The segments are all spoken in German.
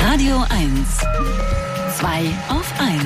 Radio 1. Zwei auf 1.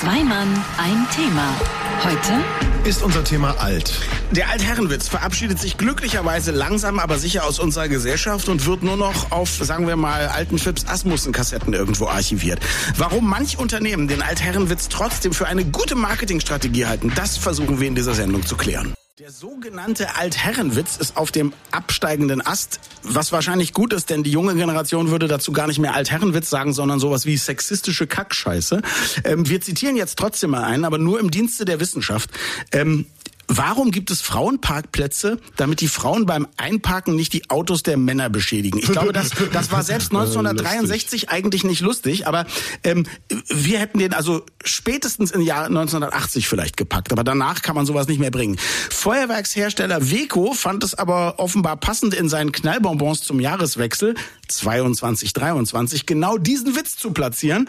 Zwei Mann, ein Thema. Heute ist unser Thema alt. Der Altherrenwitz verabschiedet sich glücklicherweise langsam, aber sicher aus unserer Gesellschaft und wird nur noch auf, sagen wir mal, alten Phipps Asmussen-Kassetten irgendwo archiviert. Warum manch Unternehmen den Altherrenwitz trotzdem für eine gute Marketingstrategie halten, das versuchen wir in dieser Sendung zu klären. Der sogenannte Altherrenwitz ist auf dem absteigenden Ast, was wahrscheinlich gut ist, denn die junge Generation würde dazu gar nicht mehr Altherrenwitz sagen, sondern sowas wie sexistische Kackscheiße. Ähm, wir zitieren jetzt trotzdem mal einen, aber nur im Dienste der Wissenschaft. Ähm, Warum gibt es Frauenparkplätze, damit die Frauen beim Einparken nicht die Autos der Männer beschädigen? Ich glaube, das, das war selbst 1963 eigentlich nicht lustig, aber ähm, wir hätten den also spätestens im Jahr 1980 vielleicht gepackt, aber danach kann man sowas nicht mehr bringen. Feuerwerkshersteller Weco fand es aber offenbar passend in seinen Knallbonbons zum Jahreswechsel 22, 23 genau diesen Witz zu platzieren.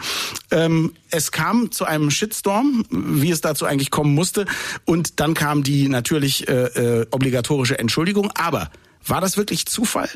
Ähm, es kam zu einem Shitstorm, wie es dazu eigentlich kommen musste, und dann kam die natürlich äh, äh, obligatorische Entschuldigung. Aber war das wirklich Zufall?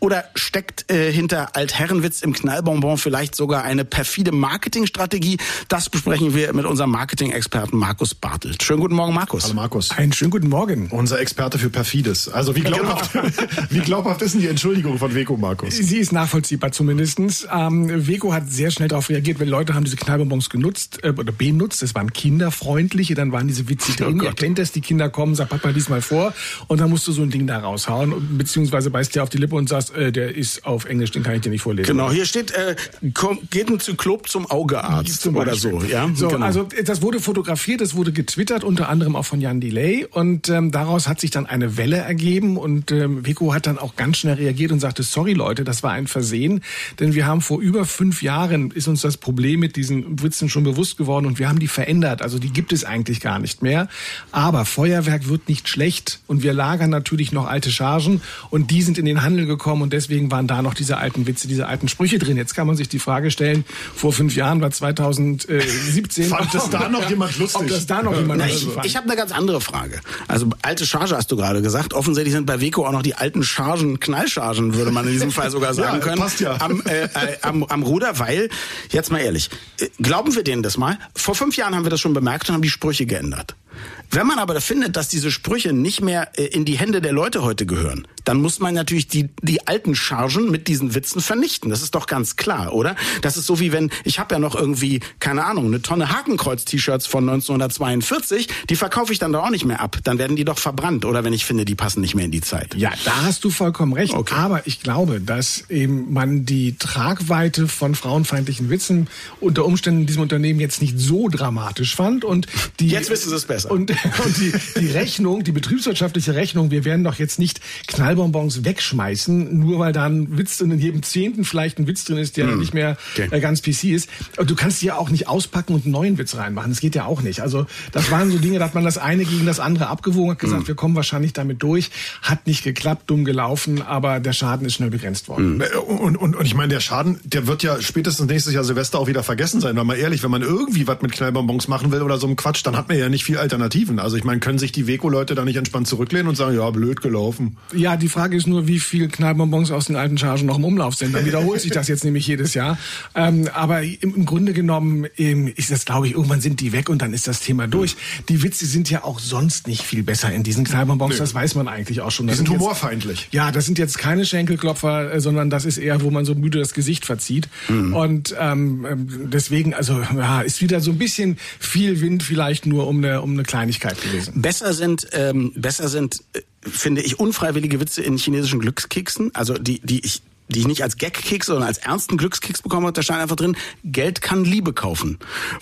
Oder steckt äh, hinter Altherrenwitz im Knallbonbon vielleicht sogar eine perfide Marketingstrategie? Das besprechen wir mit unserem Marketing-Experten Markus Bartelt. Schönen guten Morgen, Markus. Hallo, Markus. Einen schönen guten Morgen. Unser Experte für Perfides. Also wie glaubhaft, genau. wie glaubhaft ist denn die Entschuldigung von Weko, Markus? Sie ist nachvollziehbar zumindestens. Ähm, Weko hat sehr schnell darauf reagiert, weil Leute haben diese Knallbonbons genutzt äh, oder benutzt. Es waren kinderfreundliche, dann waren diese Witze drin. Oh Ihr kennt das, die Kinder kommen, sagt Papa, lies mal vor. Und dann musst du so ein Ding da raushauen beziehungsweise beißt dir auf die Lippe und sagst, äh, der ist auf Englisch, den kann ich dir nicht vorlesen. Genau, hier steht, äh, komm, geht ein Zyklop zum Augearzt zum oder so. Ja? So, genau. also das wurde fotografiert, das wurde getwittert, unter anderem auch von Jan Delay und ähm, daraus hat sich dann eine Welle ergeben und ähm, Vico hat dann auch ganz schnell reagiert und sagte, sorry Leute, das war ein Versehen, denn wir haben vor über fünf Jahren ist uns das Problem mit diesen Witzen schon bewusst geworden und wir haben die verändert, also die gibt es eigentlich gar nicht mehr, aber Feuerwerk wird nicht schlecht und wir lagern natürlich noch alte Chargen und die sind in den Handel gekommen und deswegen waren da noch diese alten Witze, diese alten Sprüche drin. Jetzt kann man sich die Frage stellen, vor fünf Jahren war 2017. Fand das da noch jemand lustig? Ob das da noch jemand Na, ich, ich habe eine ganz andere Frage. Also alte Charge hast du gerade gesagt. Offensichtlich sind bei Weco auch noch die alten Chargen, Knallchargen, würde man in diesem Fall sogar sagen ja, können. Passt ja. Am, äh, äh, am, am Ruder, weil, jetzt mal ehrlich, äh, glauben wir denen das mal? Vor fünf Jahren haben wir das schon bemerkt und haben die Sprüche geändert. Wenn man aber findet, dass diese Sprüche nicht mehr äh, in die Hände der Leute heute gehören, dann muss man natürlich die, die alten Chargen mit diesen Witzen vernichten. Das ist doch ganz klar, oder? Das ist so wie wenn, ich habe ja noch irgendwie, keine Ahnung, eine Tonne Hakenkreuz-T-Shirts von 1942, die verkaufe ich dann doch auch nicht mehr ab. Dann werden die doch verbrannt, oder wenn ich finde, die passen nicht mehr in die Zeit. Ja, da hast du vollkommen recht. Okay. Aber ich glaube, dass eben man die Tragweite von frauenfeindlichen Witzen unter Umständen in diesem Unternehmen jetzt nicht so dramatisch fand. Und die, jetzt wissen sie es besser. Und, und die, die Rechnung, die betriebswirtschaftliche Rechnung, wir werden doch jetzt nicht Knallbonbons wegschmeißen, nur weil da ein Witz in jedem Zehnten vielleicht ein Witz drin ist, der hm. nicht mehr okay. Äh, ganz PC ist. Und du kannst die ja auch nicht auspacken und einen neuen Witz reinmachen. Das geht ja auch nicht. Also das waren so Dinge, da hat man das eine gegen das andere abgewogen, hat gesagt, hm. wir kommen wahrscheinlich damit durch. Hat nicht geklappt, dumm gelaufen, aber der Schaden ist schnell begrenzt worden. Hm. Und, und, und ich meine, der Schaden, der wird ja spätestens nächstes Jahr Silvester auch wieder vergessen sein. Weil mal ehrlich, wenn man irgendwie was mit Knallbonbons machen will oder so einem Quatsch, dann hat man ja nicht viel Alternativen. Also ich meine, können sich die Weko-Leute da nicht entspannt zurücklehnen und sagen, ja, blöd gelaufen? Ja, die Frage ist nur, wie viel Knallbonbons aus den alten Chargen noch im Umlauf sind. Dann wiederholt sich das jetzt nämlich jedes Jahr. Ähm, aber im, im, Grunde genommen ähm, ist das, glaube ich, irgendwann sind die weg und dann ist das Thema durch. Die Witze sind ja auch sonst nicht viel besser in diesen Knallbonbons, nee. das weiß man eigentlich auch schon. Das die sind, sind humorfeindlich. Jetzt, ja, das sind jetzt keine Schenkelklopfer, äh, sondern das ist eher, wo man so müde das Gesicht verzieht. Mhm. Und ähm, ähm, deswegen, also ja, ist wieder so ein bisschen viel Wind vielleicht nur um eine, um eine Kleinigkeit gewesen. Besser sind, ähm, besser sind, äh, finde ich, unfreiwillige Witze in chinesischen Glückskeksen, also die, die ich die ich nicht als Gag-Keks, sondern als ernsten Glückskeks bekommen habe, da stand einfach drin, Geld kann Liebe kaufen.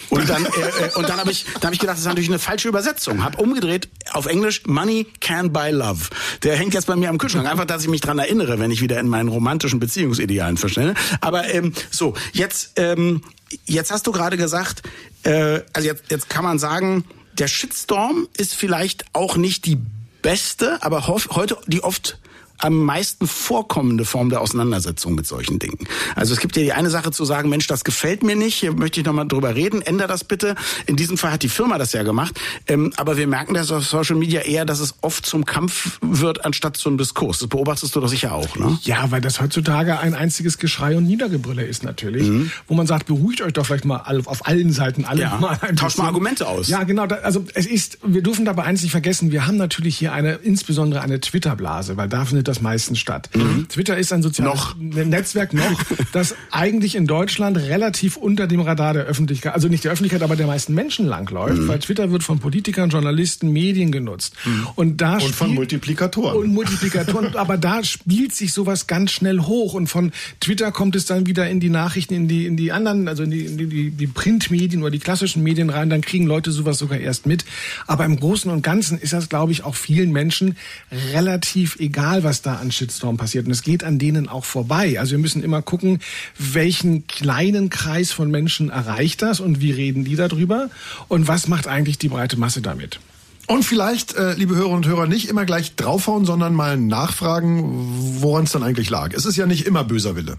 Und dann, äh, äh, und dann habe ich, da hab ich gedacht, das ist natürlich eine falsche Übersetzung. Hab umgedreht auf Englisch, Money can buy love. Der hängt jetzt bei mir am Kühlschrank. Einfach, dass ich mich dran erinnere, wenn ich wieder in meinen romantischen Beziehungsidealen verschnelle. Aber ähm, so, jetzt, ähm, jetzt hast du gerade gesagt, äh, also jetzt, jetzt kann man sagen, der Shitstorm ist vielleicht auch nicht die beste, aber heute die oft am meisten vorkommende Form der Auseinandersetzung mit solchen Dingen. Also es gibt ja die eine Sache zu sagen, Mensch, das gefällt mir nicht, hier möchte ich nochmal drüber reden, änder das bitte. In diesem Fall hat die Firma das ja gemacht. Ähm, aber wir merken das auf Social Media eher, dass es oft zum Kampf wird, anstatt zum Diskurs. Das beobachtest du doch sicher auch, ne? Ja, weil das heutzutage ein einziges Geschrei und Niedergebrülle ist natürlich, mhm. wo man sagt, beruhigt euch doch vielleicht mal auf allen Seiten alle ja. mal ein Tauscht mal Argumente aus. Ja, genau. Also es ist, wir dürfen dabei eins nicht vergessen, wir haben natürlich hier eine, insbesondere eine Twitter-Blase, weil da findet das meistens statt. Mhm. Twitter ist ein soziales noch. Netzwerk noch, das eigentlich in Deutschland relativ unter dem Radar der Öffentlichkeit, also nicht der Öffentlichkeit, aber der meisten Menschen langläuft, mhm. weil Twitter wird von Politikern, Journalisten, Medien genutzt. Mhm. Und da und von Multiplikatoren. Und Multiplikatoren, aber da spielt sich sowas ganz schnell hoch und von Twitter kommt es dann wieder in die Nachrichten, in die in die anderen, also in die, in die, die Printmedien oder die klassischen Medien rein, dann kriegen Leute sowas sogar erst mit. Aber im Großen und Ganzen ist das, glaube ich, auch vielen Menschen relativ egal, was da an Shitstorm passiert. Und es geht an denen auch vorbei. Also wir müssen immer gucken, welchen kleinen Kreis von Menschen erreicht das und wie reden die darüber und was macht eigentlich die breite Masse damit. Und vielleicht, äh, liebe Hörer und Hörer, nicht immer gleich draufhauen, sondern mal nachfragen, woran es dann eigentlich lag. Es ist ja nicht immer böser Wille.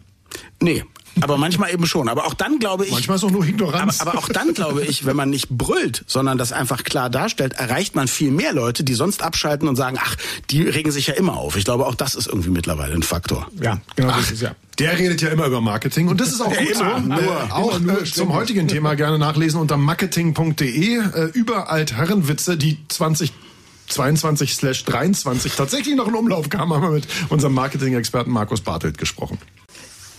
Nee, aber manchmal eben schon. Aber auch dann glaube ich. Manchmal ist auch nur Ignoranz. Aber, aber auch dann glaube ich, wenn man nicht brüllt, sondern das einfach klar darstellt, erreicht man viel mehr Leute, die sonst abschalten und sagen, ach, die regen sich ja immer auf. Ich glaube, auch das ist irgendwie mittlerweile ein Faktor. Ja, genau ach, das ist ja. Der redet ja immer über Marketing und das ist auch ja, gut immer, so. Nur, äh, auch nur, äh, zum heutigen Thema gerne nachlesen unter marketing.de. Äh, überall Herrenwitze, die 20 22/23 tatsächlich noch in Umlauf kamen, haben wir mit unserem Marketing-Experten Markus Bartelt gesprochen.